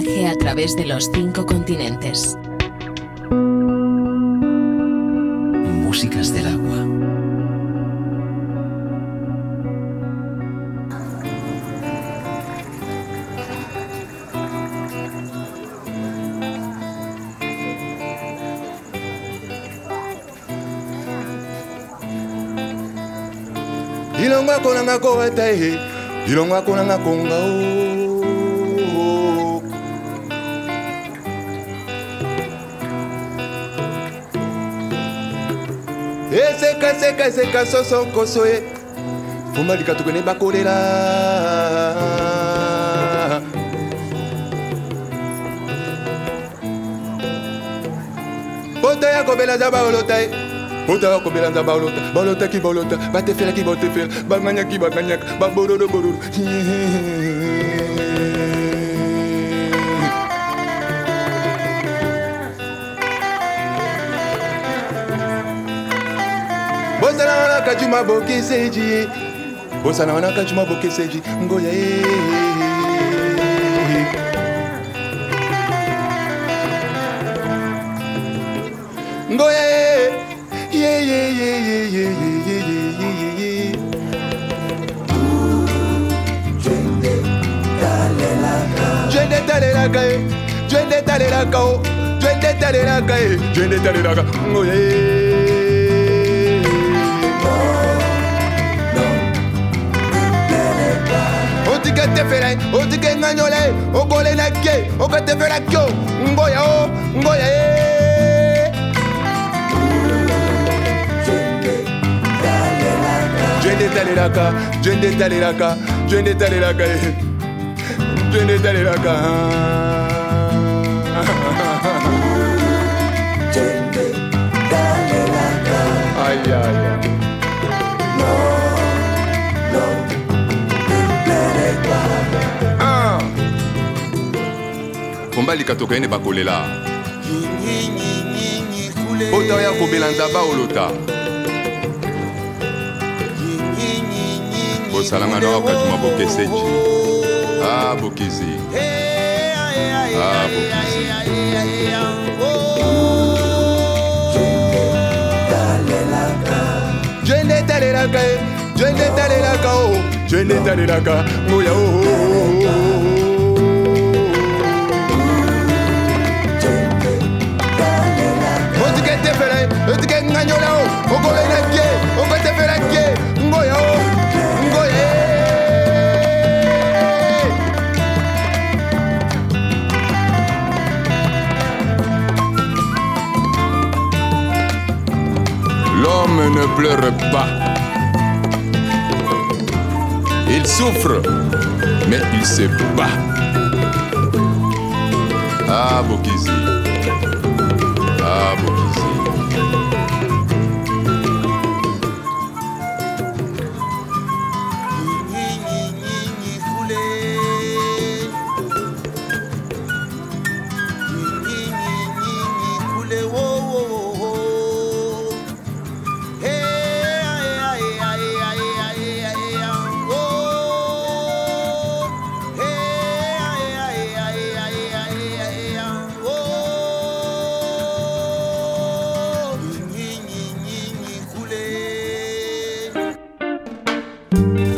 viaje a través de los cinco continentes. Músicas del agua. Ilongwa kona ngako watahe, ilongwa kona ngakonga esekaseka eh, eseka soso nkoso ye eh. fuma likatuku ne bakolela pota ya kobela za baolota ye eh. pota ya kobela za baolota baolotaki baolota batefelaki batefela baganyaki baganyaka babororo bororo nakajuma bokeseji osana wanakajuma bokeseji ngoya ngoya jwende talelaka jwende talelaka jwende talelaka jwende talelaka ngoya oketefele otike enganyole ogole na kie oketefela kio ngoya o ngoya e jwende etalelaka jwende etalelaka jwende etalelaka e. jwende etalelaka ombalika tokei ne bakolela ota oya kobela nzaba olota bosalanga na wakatuma bokeseji a ah, bokizi a ah, bokizi je nde talelaka je nde talelaka o oh, je nde talelaka moya oo oh, oh, ne pleure pas. Il souffre, mais il se bat. Ah, Bokizi. Ah, Bokizi. thank you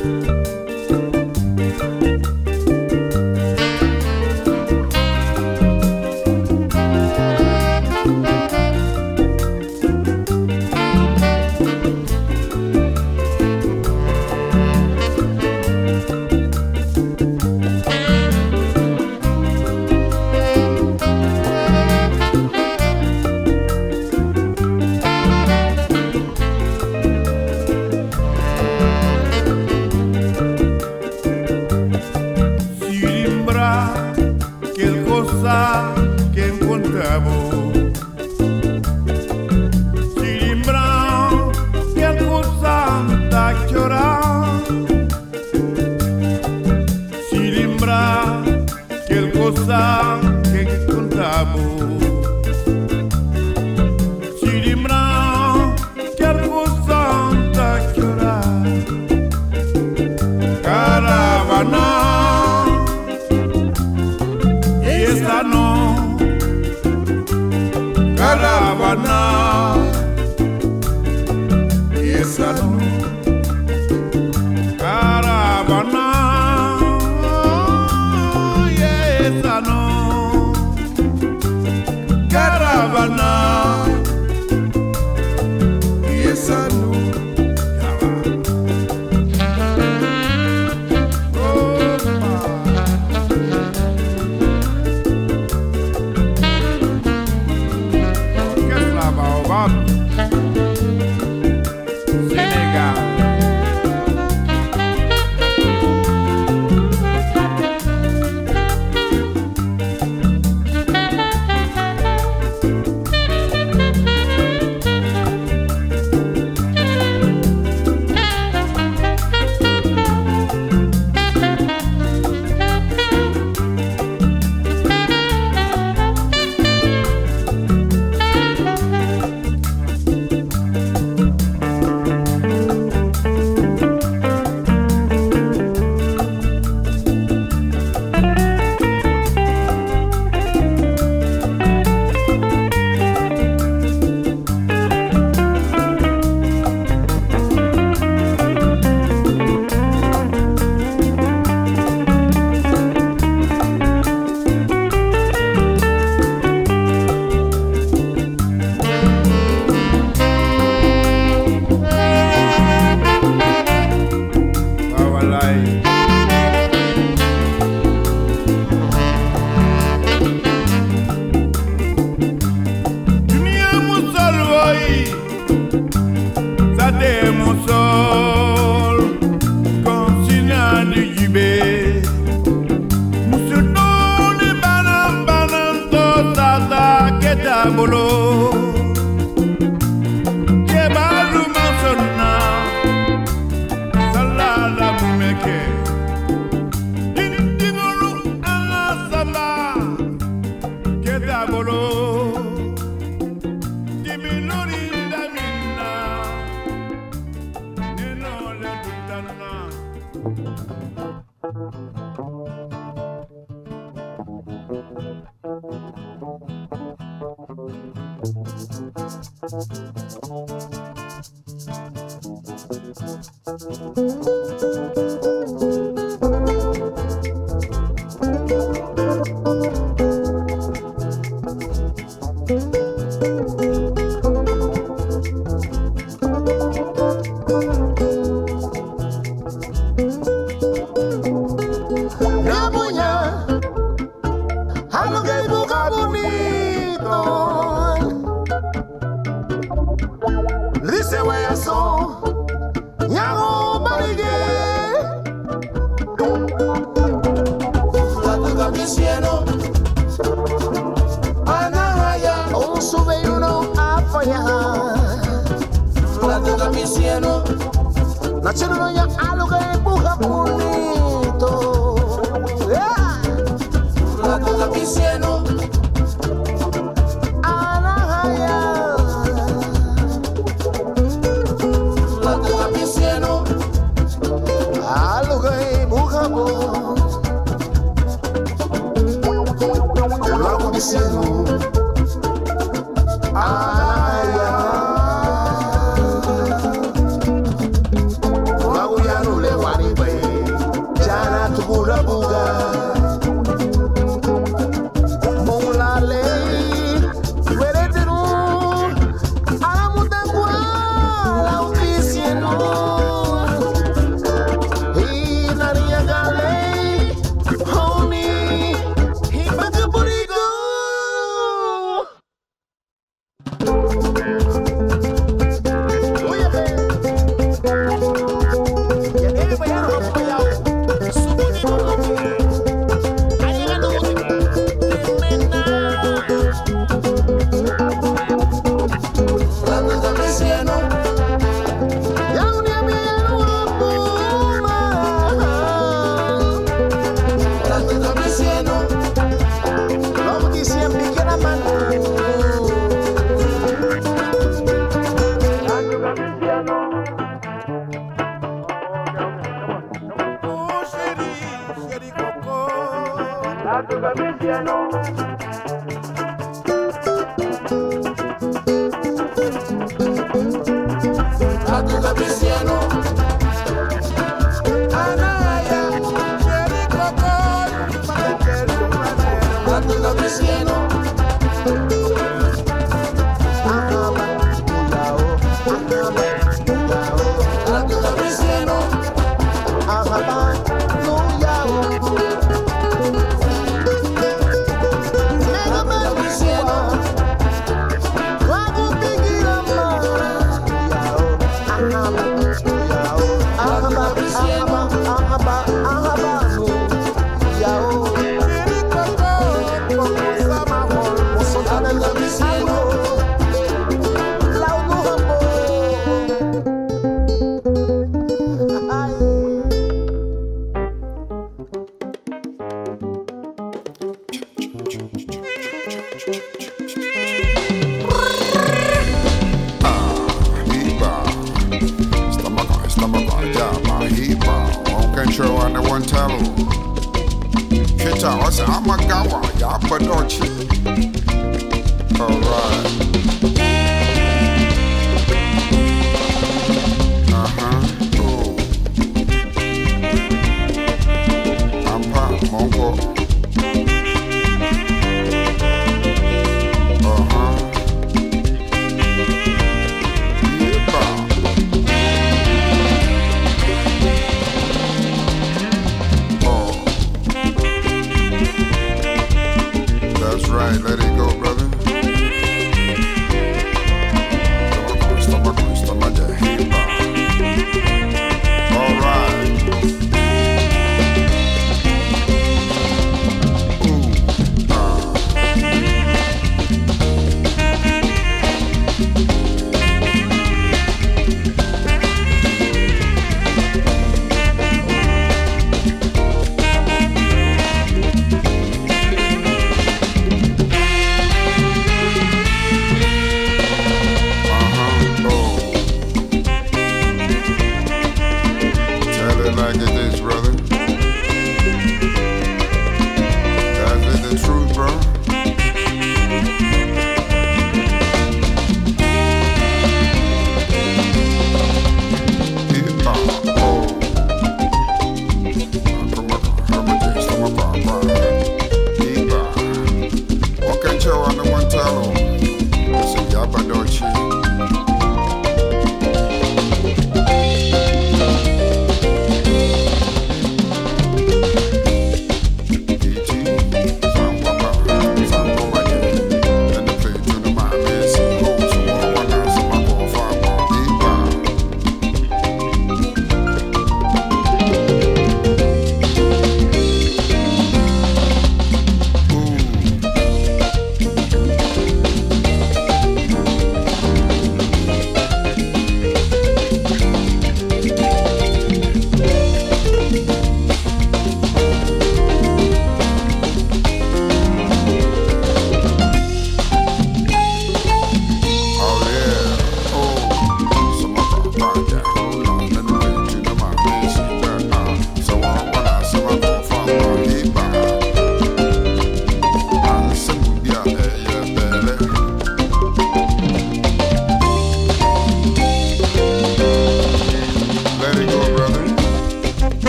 piano.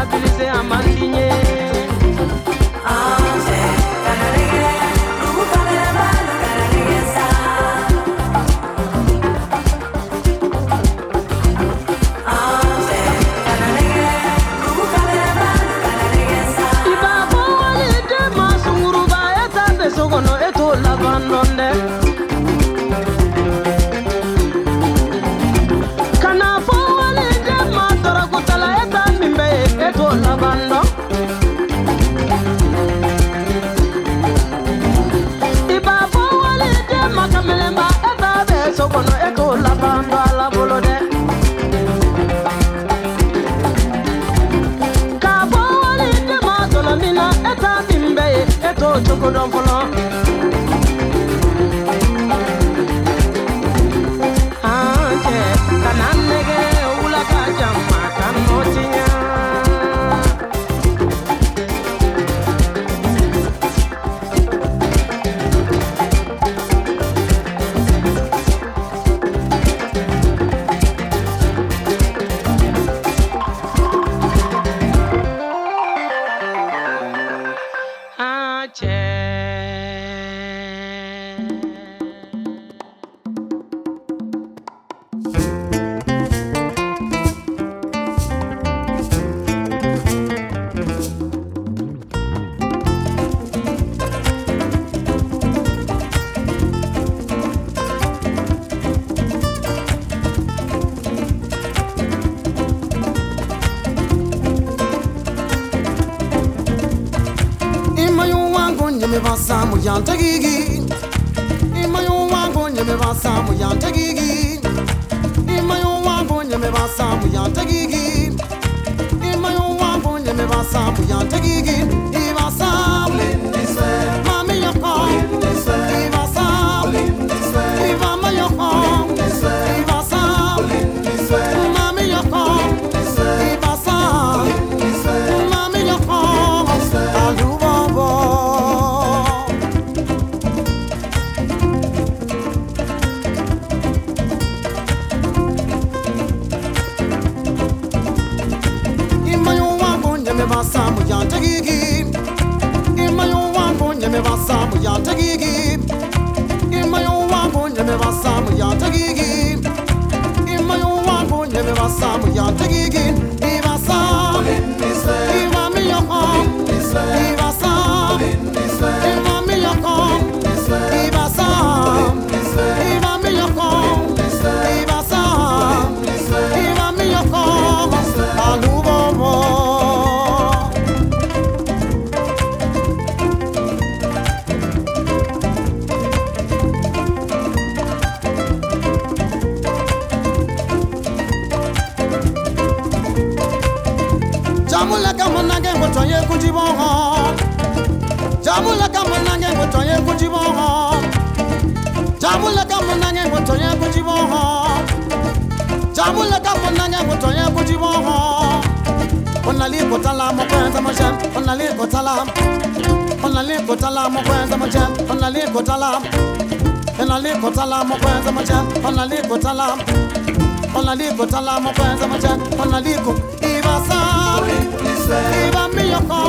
aguritze aman dingie go down for long. nyame basa mu yanta gigi imayo wango nyame basa mu yanta gigi imayo wango nyame basa mu yanta gigi imayo wango nyame basa mu yanta gigi na-ebelata ka bụ n'anya pụta onye bụjibe ọhụ ụnalị pụtala amụkwa nzamọcha ụnalị pụtala ụnalị pụtala amụkwa nzamọcha ụnalị pụtala ụnalị pụtala amụkwa nzamọcha ụnalị pụtala ụnalị pụtala amụkwa nzamọcha ụnalị pụ ịba saa ịba mmiri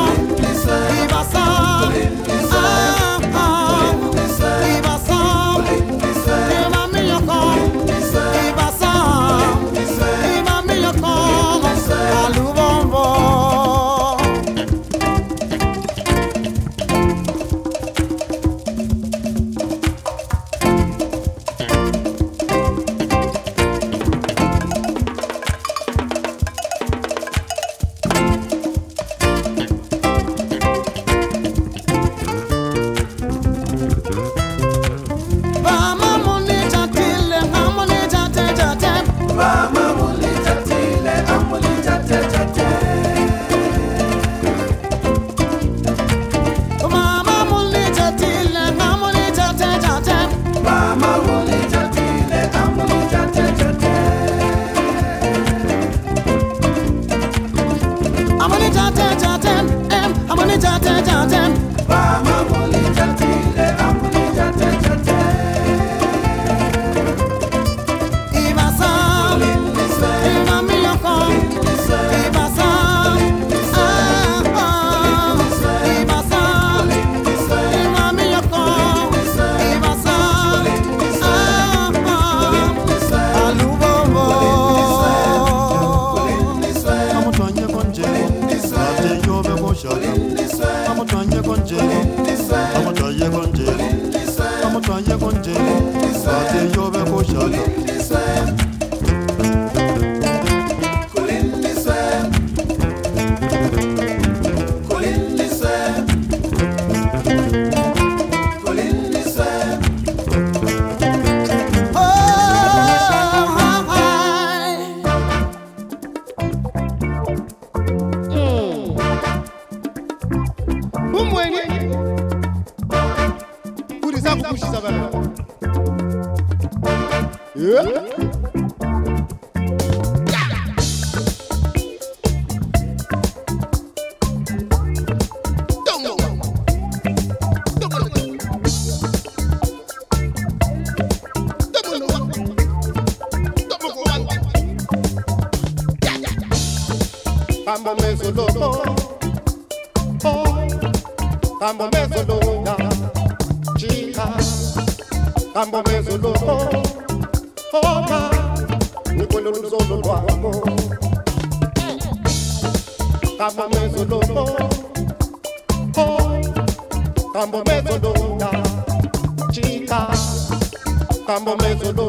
Mambo Mezzo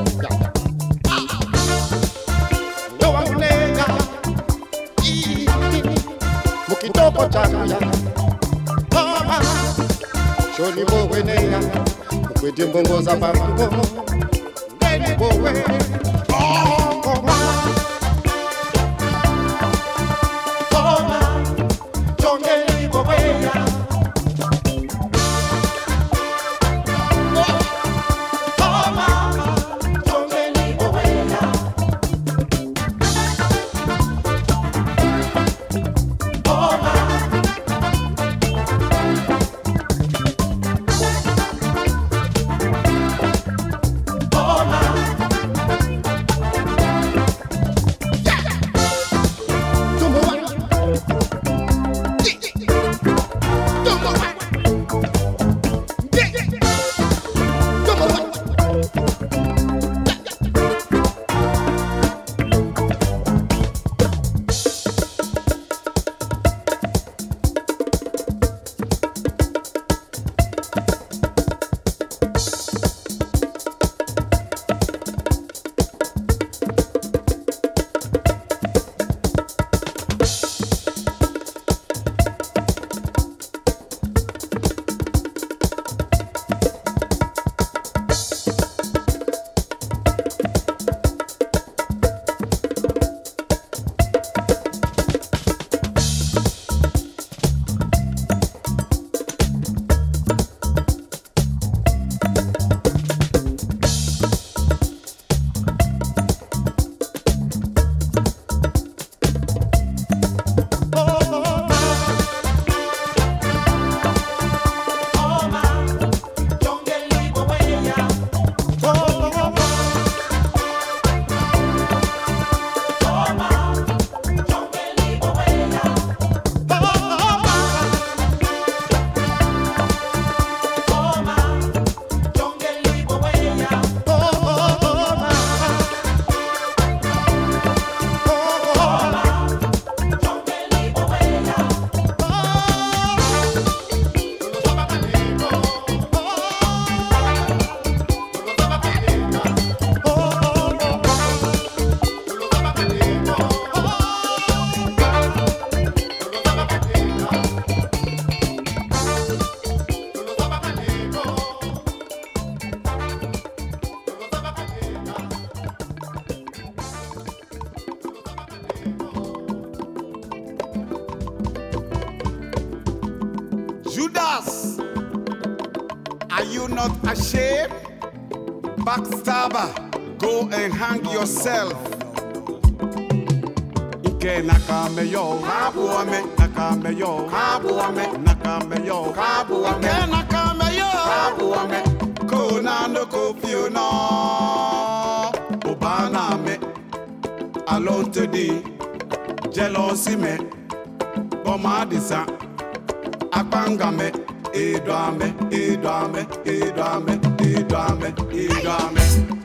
kotakuya oma soni bowe neya ukwiti mbongoza pamangomo ndeni bowe No bando kofi ona obana me alone today jealousy me bomadisa akpanga me edo me edo ame edo ame edo ame edo ame.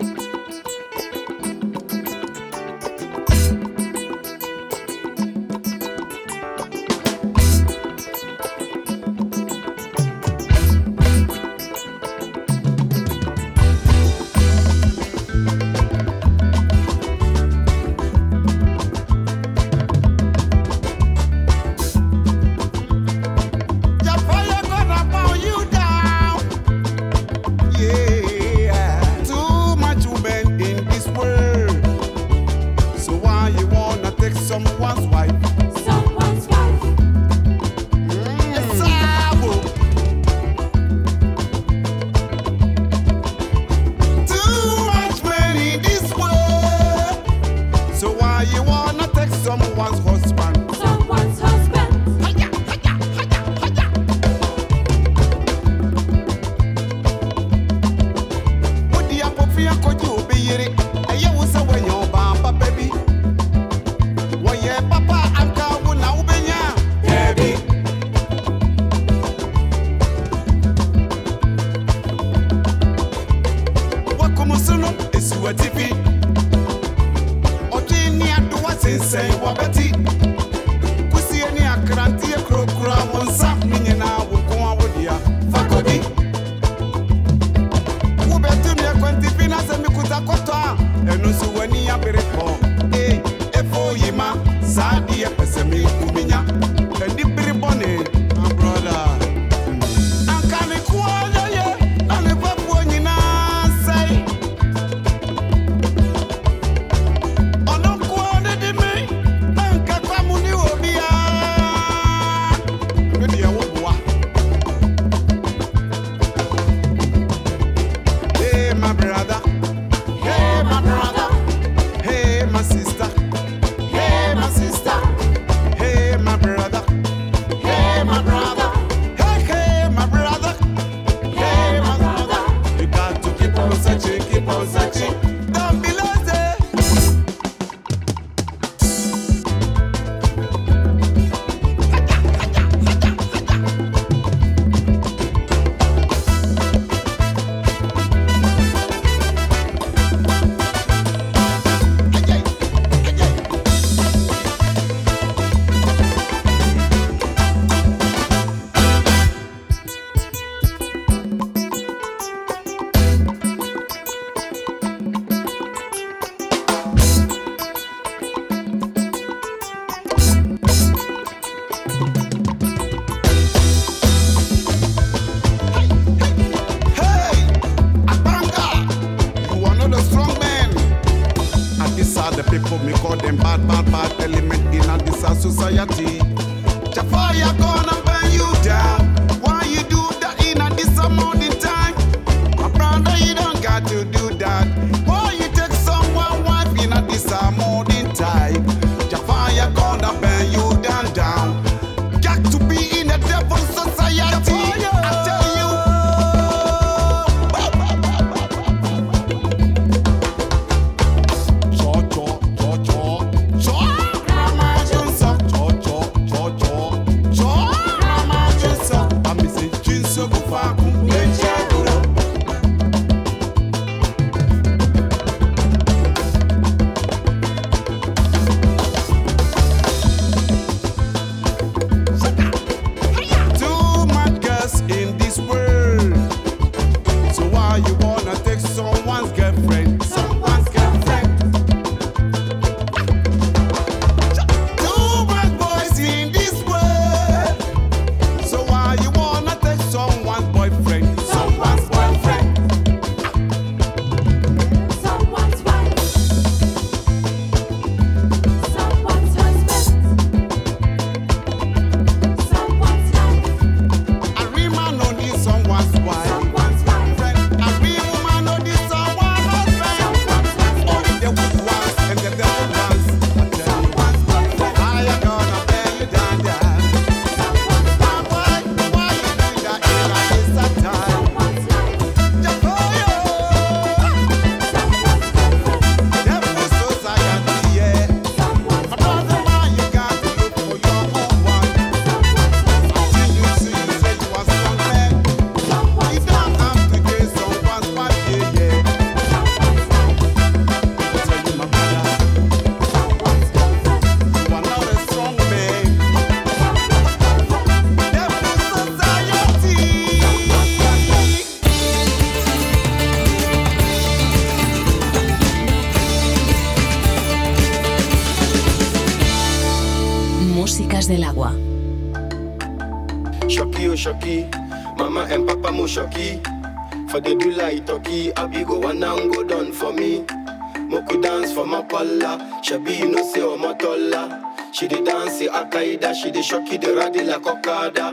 Shabi no se omotola. She dey dance Al Qaeda, she dey shocky the radi like Okada.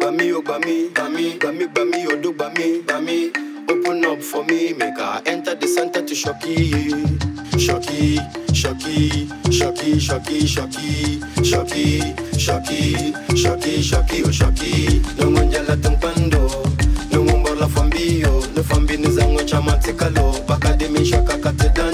Bami o oh, bami, bami, bami, bami, o oh, do bami, bami. Open up for me, make her enter the center to shocky, shocky, shocky, shocky, shocky, shocky, shocky, shocky, shocky, shocky, oh shocky. No manjala tumpando, no mumbola fambio, no fambi ni nizango chama tikalo, mi shaka katedan.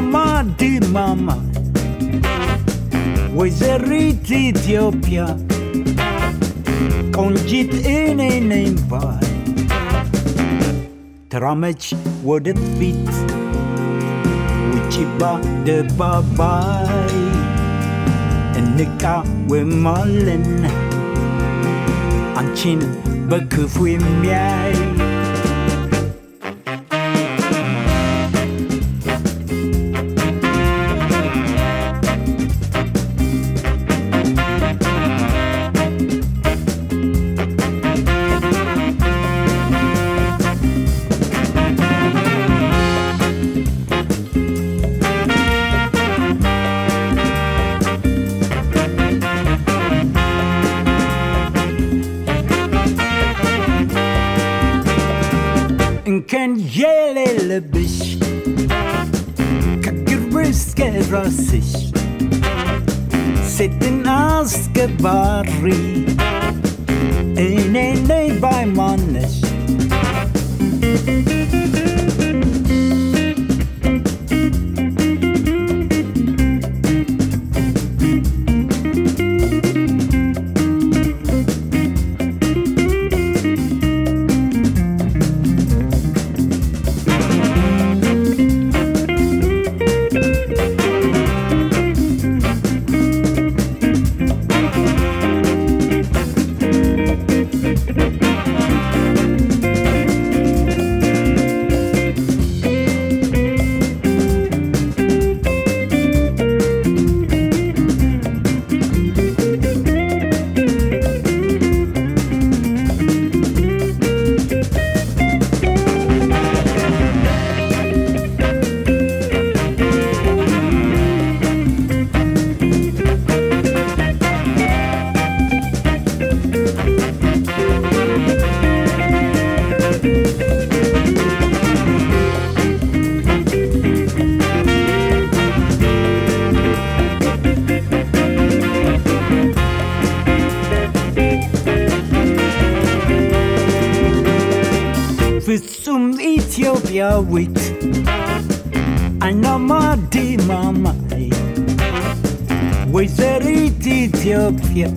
mama di mama Wizard Ethiopia Conjit in a name by would it fit Wichiba the Babai and Nika Wimalin Anchin Bakufi Miai sich. Sitten askebarri here.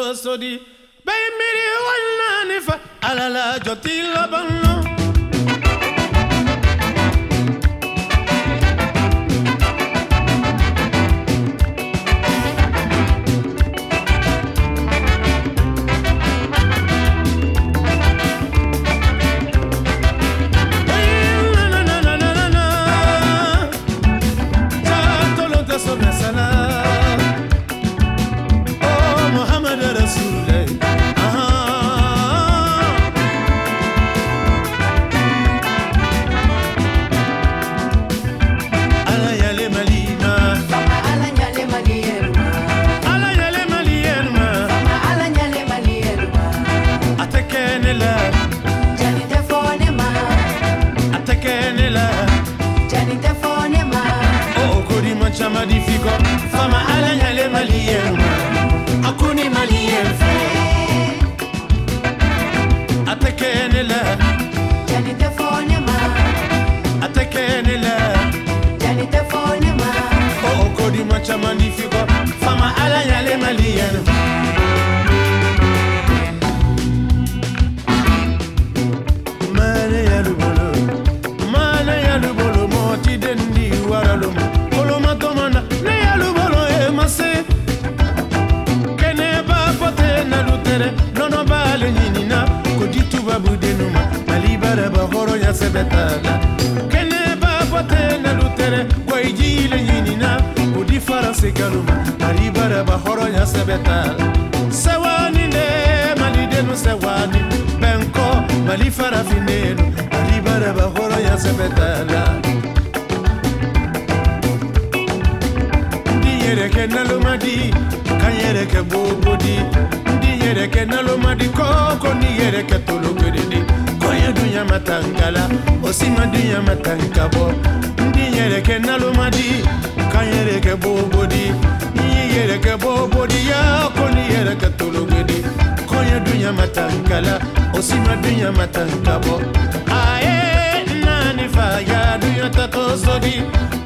tosori da man di fiko fama ala yale malian mane ya lubolo mane ya lubolo mo ti dendi waralo mo bolo matomana ne ya lubolo e mase kene ba pote na lutere nono ba le nyinina ko di tubabu denuma mali baraba horo ya sebetala faransi kanu mali bara ba hɔrɔnya sɛbɛ t'a la sɛwani de malidenu sɛwani bɛnkɔ mali farafinenu mali bara ba hɔrɔnya sɛbɛ t'a la ndi yɛrɛ kɛ nalomadi kan yɛrɛ kɛ bobodi ndi yɛrɛ kɛ nalomadi kɔkɔ ni yɛrɛ kɛ tologedede dunya ma tankala o si ma dunya ma tankabɔ ndi yɛrɛ kan yɛrɛ kɛ bobodi Ya koni yɛrɛ kɛ bobodiya ko ni yɛrɛ kɛ tologodi kɔɲɛ dunya ma tanka la dunya ma tanka bɔ a dunya ta